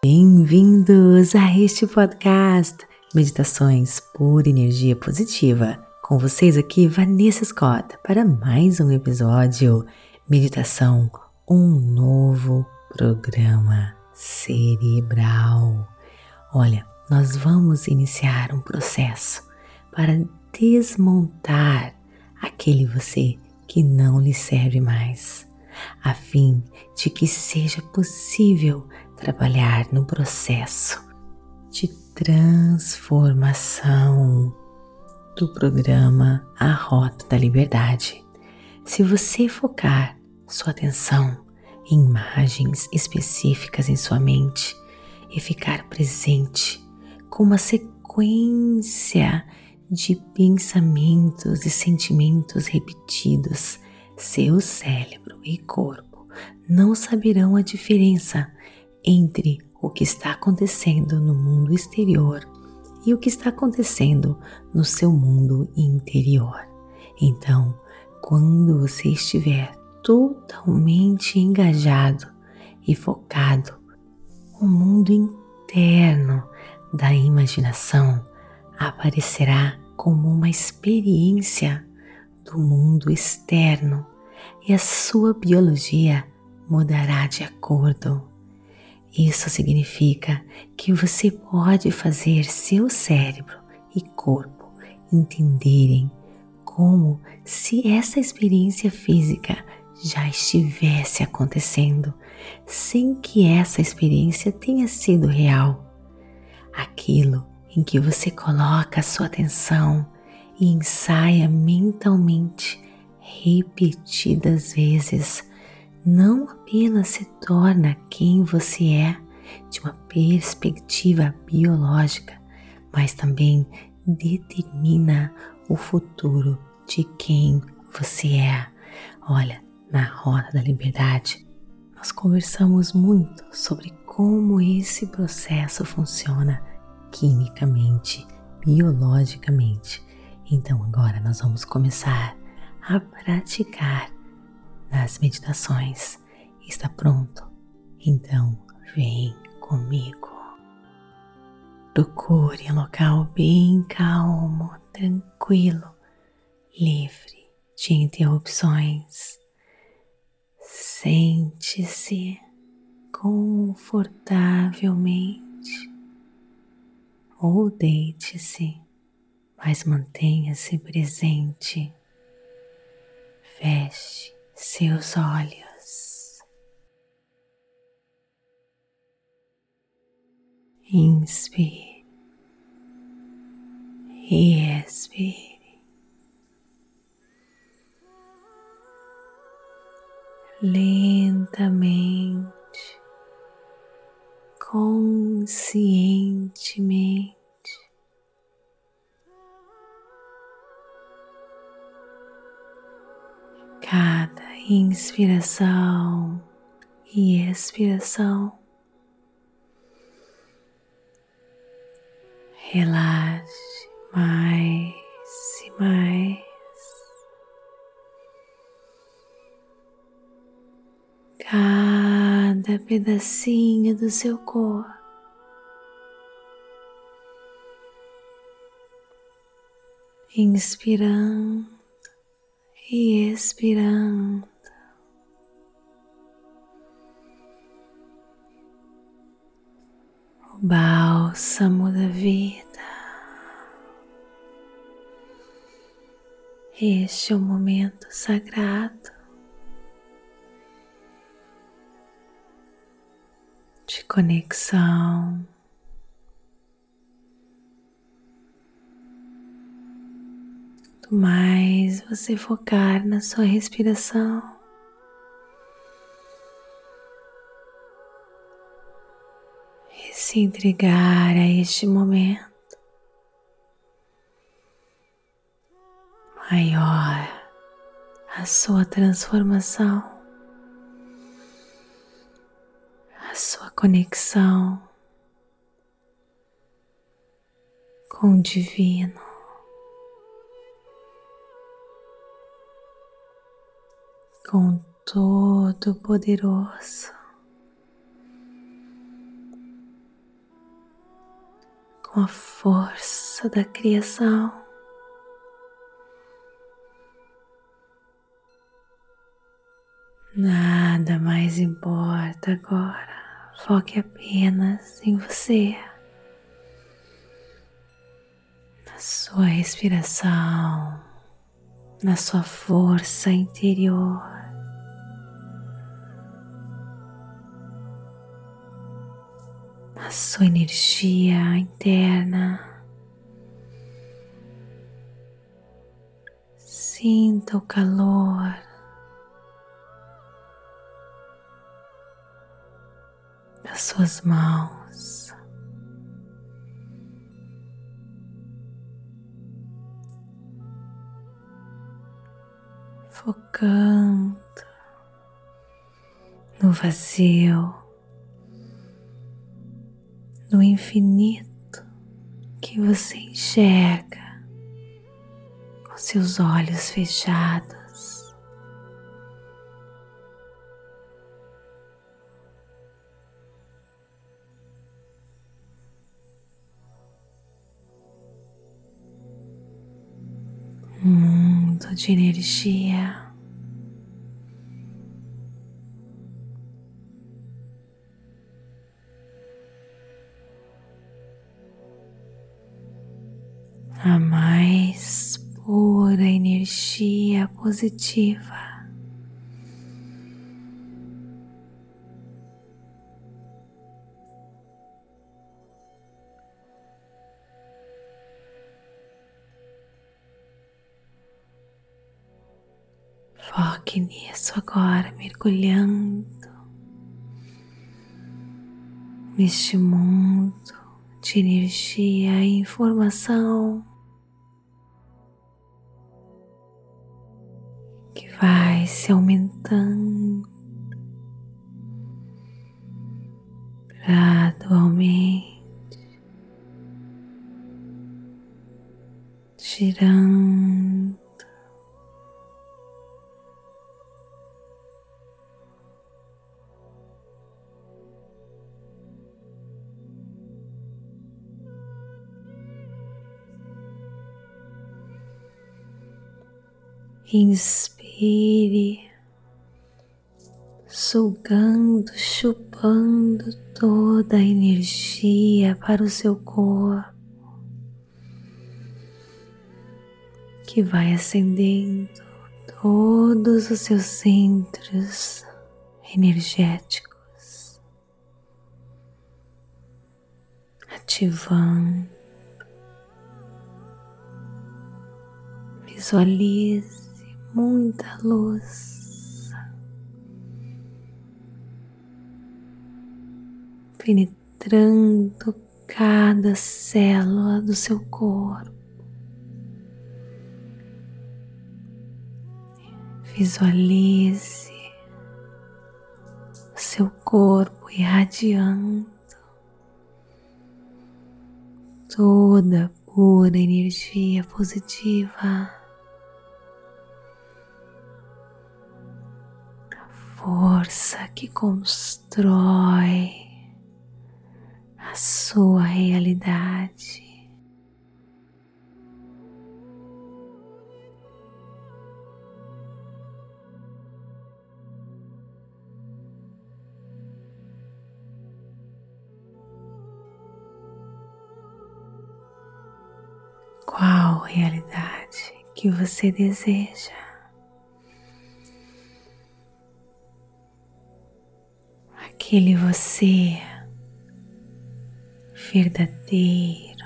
Bem-vindos a este podcast Meditações por Energia Positiva. Com vocês aqui, Vanessa Scott, para mais um episódio Meditação, um novo programa cerebral. Olha, nós vamos iniciar um processo para desmontar aquele você que não lhe serve mais, a fim de que seja possível trabalhar no processo de transformação do programa A Rota da Liberdade. Se você focar sua atenção em imagens específicas em sua mente e ficar presente com uma sequência de pensamentos e sentimentos repetidos, seu cérebro e corpo não saberão a diferença entre o que está acontecendo no mundo exterior e o que está acontecendo no seu mundo interior. Então, quando você estiver totalmente engajado e focado, o mundo interno da imaginação aparecerá como uma experiência do mundo externo e a sua biologia mudará de acordo. Isso significa que você pode fazer seu cérebro e corpo entenderem como se essa experiência física já estivesse acontecendo, sem que essa experiência tenha sido real. Aquilo em que você coloca sua atenção e ensaia mentalmente repetidas vezes, não apenas se torna quem você é de uma perspectiva biológica, mas também determina o futuro de quem você é. Olha, na Roda da Liberdade, nós conversamos muito sobre como esse processo funciona quimicamente, biologicamente. Então agora nós vamos começar a praticar nas meditações. Está pronto? Então vem comigo. Procure um local bem calmo, tranquilo, livre de interrupções. Sente-se confortavelmente ou deite-se, mas mantenha-se presente. Feche seus olhos. Inspire e expire. Lentamente conscientemente. Inspiração e expiração, relaxe mais e mais. cada pedacinho do seu corpo. Inspirando e expirando. Bálsamo da vida. Este é o momento sagrado de conexão. Mais você focar na sua respiração, entregar a este momento, maior a sua transformação. sua conexão com o Divino. Com Todo-Poderoso, com a força da criação. Nada mais importa agora. Foque apenas em você, na sua respiração, na sua força interior. Na sua energia interna, sinta o calor. Das suas mãos. Focando no vazio, no infinito que você enxerga com seus olhos fechados. mundo de energia. Positiva. Foque nisso agora, mergulhando neste mundo de energia e informação se aumentando gradualmente, girando Inspire, sugando, chupando toda a energia para o seu corpo, que vai acendendo todos os seus centros energéticos, ativando. Visualize muita luz penetrando cada célula do seu corpo. Visualize o seu corpo irradiando toda pura energia positiva. Força que constrói a sua realidade. Qual realidade que você deseja? Aquele você verdadeiro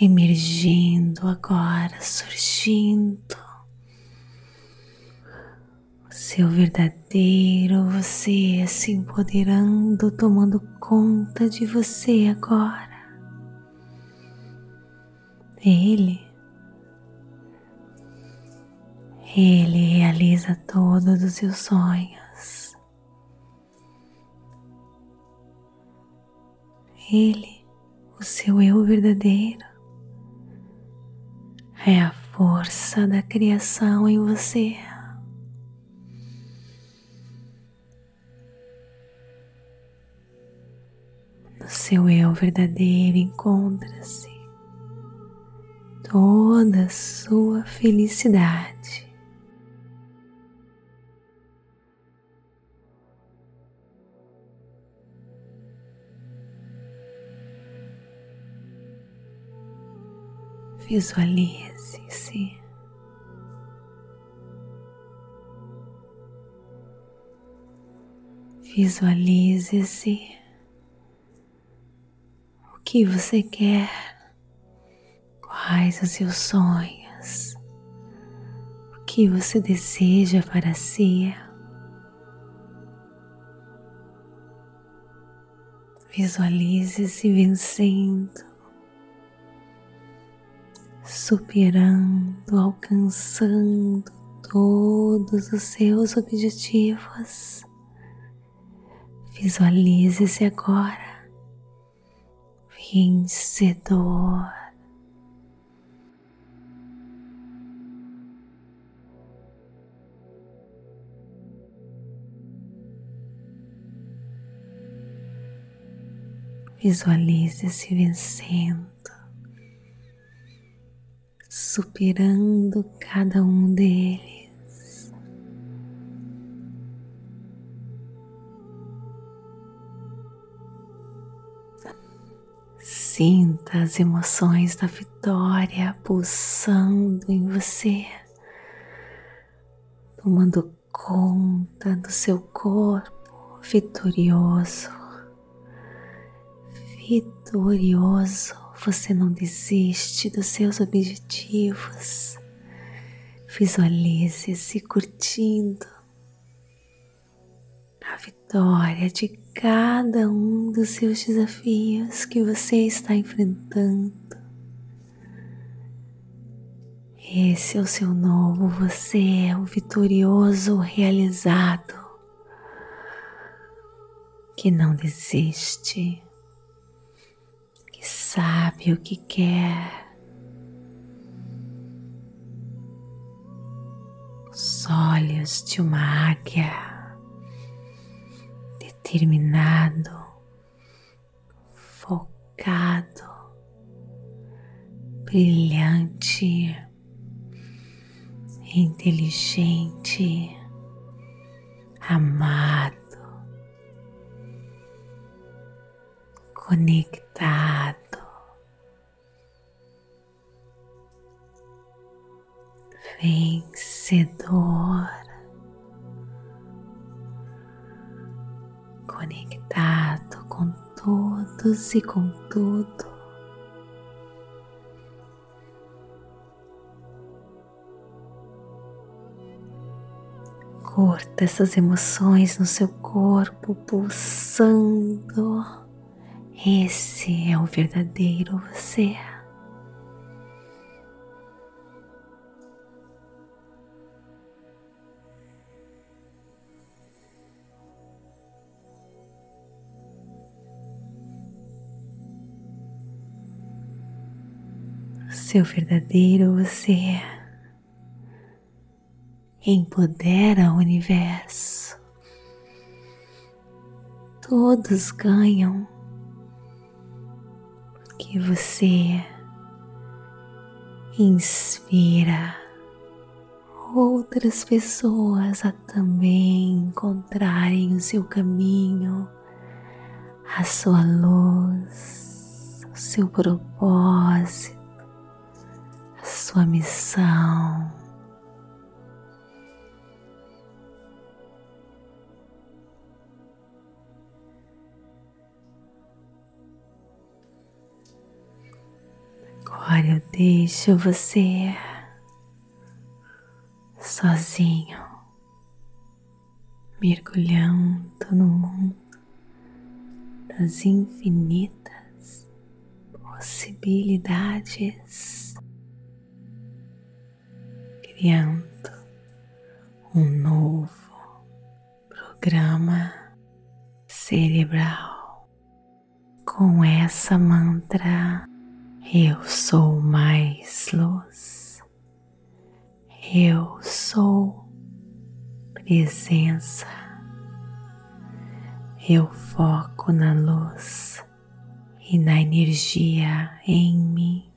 emergindo agora, surgindo. O seu verdadeiro você se empoderando, tomando conta de você agora. Ele, ele realiza todos os seus sonhos. Ele, o seu eu verdadeiro, é a força da criação em você. No seu eu verdadeiro encontra-se toda a sua felicidade. Visualize-se. Visualize-se o que você quer, quais os seus sonhos, o que você deseja para si. Visualize-se vencendo superando, alcançando todos os seus objetivos. Visualize-se agora vencedor. Visualize-se vencendo superando cada um deles. Sinta as emoções da vitória pulsando em você, tomando conta do seu corpo vitorioso, vitorioso você não desiste dos seus objetivos. Visualize-se curtindo a vitória de cada um dos seus desafios que você está enfrentando. Esse é o seu novo você, o vitorioso realizado, que não desiste que sabe o que quer. Os olhos de uma águia, determinado, focado, brilhante, inteligente, amado conectado. Vencedor, conectado com todos e com tudo. Curta essas emoções no seu corpo pulsando. Esse é o verdadeiro você. Seu verdadeiro você empodera o universo. Todos ganham que você inspira outras pessoas a também encontrarem o seu caminho, a sua luz, o seu propósito, a sua missão. Agora eu deixo você sozinho, mergulhando no mundo das infinitas possibilidades, criando um novo programa cerebral com essa mantra eu sou mais luz. Eu sou presença. Eu foco na luz e na energia em mim.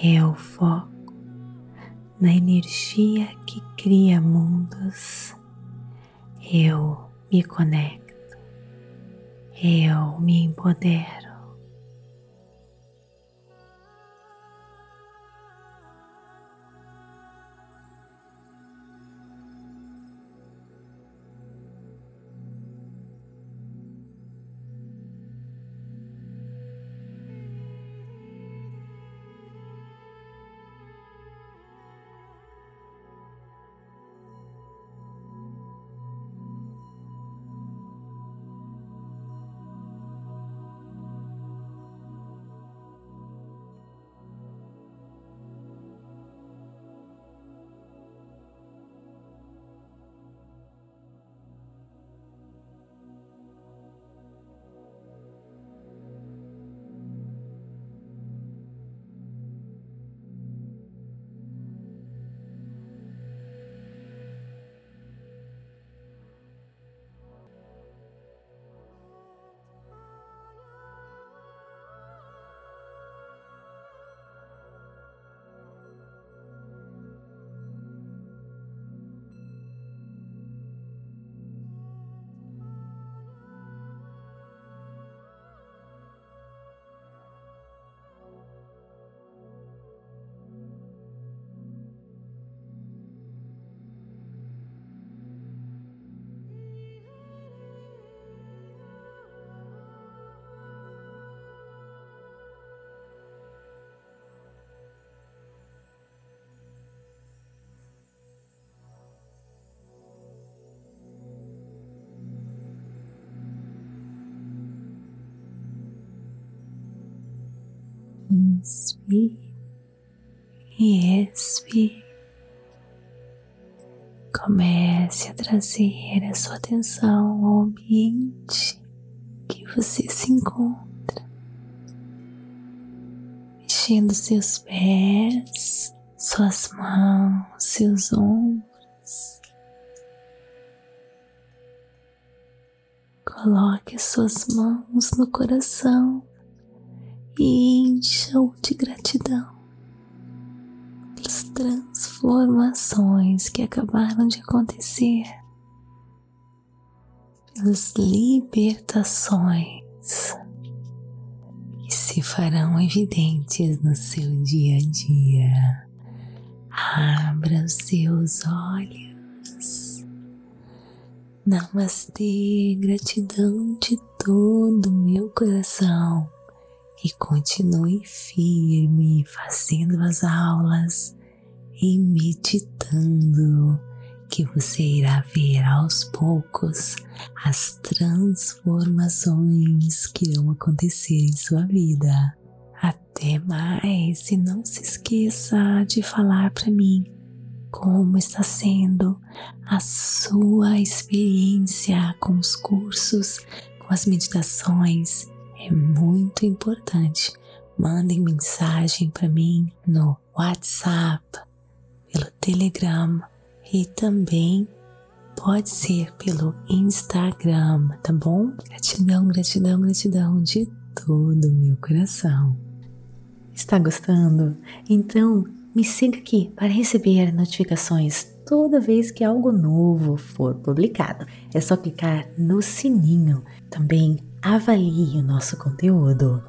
Eu foco na energia que cria mundos. Eu me conecto, eu me empodero. Inspire e expire. Comece a trazer a sua atenção ao ambiente que você se encontra, mexendo seus pés, suas mãos, seus ombros. Coloque suas mãos no coração e encha-o de gratidão pelas transformações que acabaram de acontecer, pelas libertações que se farão evidentes no seu dia a dia. Abra os seus olhos. Namastê, gratidão de todo o meu coração e continue firme fazendo as aulas e meditando, que você irá ver aos poucos as transformações que irão acontecer em sua vida. Até mais e não se esqueça de falar para mim como está sendo a sua experiência com os cursos, com as meditações é muito importante. Mandem mensagem para mim no WhatsApp, pelo Telegram e também pode ser pelo Instagram, tá bom? Gratidão, gratidão, gratidão de todo meu coração. Está gostando? Então me siga aqui para receber notificações toda vez que algo novo for publicado. É só clicar no sininho. Também avalie o nosso conteúdo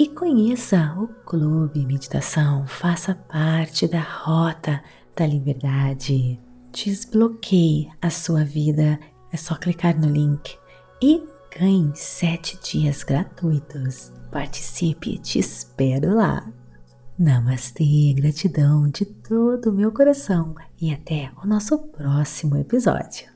e conheça o Clube Meditação, faça parte da Rota da Liberdade. Desbloqueie a sua vida, é só clicar no link e ganhe sete dias gratuitos. Participe, te espero lá. Namastê, gratidão de todo o meu coração e até o nosso próximo episódio.